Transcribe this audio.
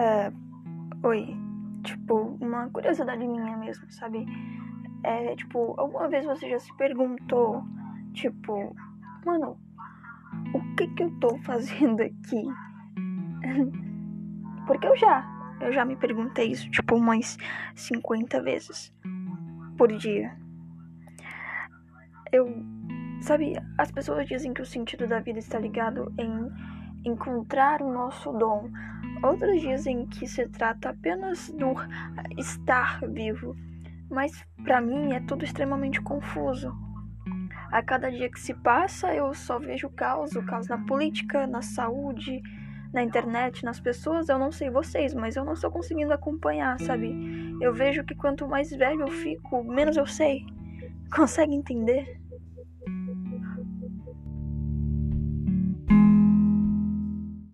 É, oi, tipo, uma curiosidade minha mesmo, sabe? É, tipo, alguma vez você já se perguntou, tipo, mano, o que que eu tô fazendo aqui? Porque eu já, eu já me perguntei isso, tipo, umas 50 vezes por dia. Eu, sabe, as pessoas dizem que o sentido da vida está ligado em encontrar o nosso dom. Outros dizem que se trata apenas do estar vivo. Mas para mim é tudo extremamente confuso. A cada dia que se passa, eu só vejo caos, o caos na política, na saúde, na internet, nas pessoas. Eu não sei vocês, mas eu não estou conseguindo acompanhar, sabe? Eu vejo que quanto mais velho eu fico, menos eu sei. Consegue entender?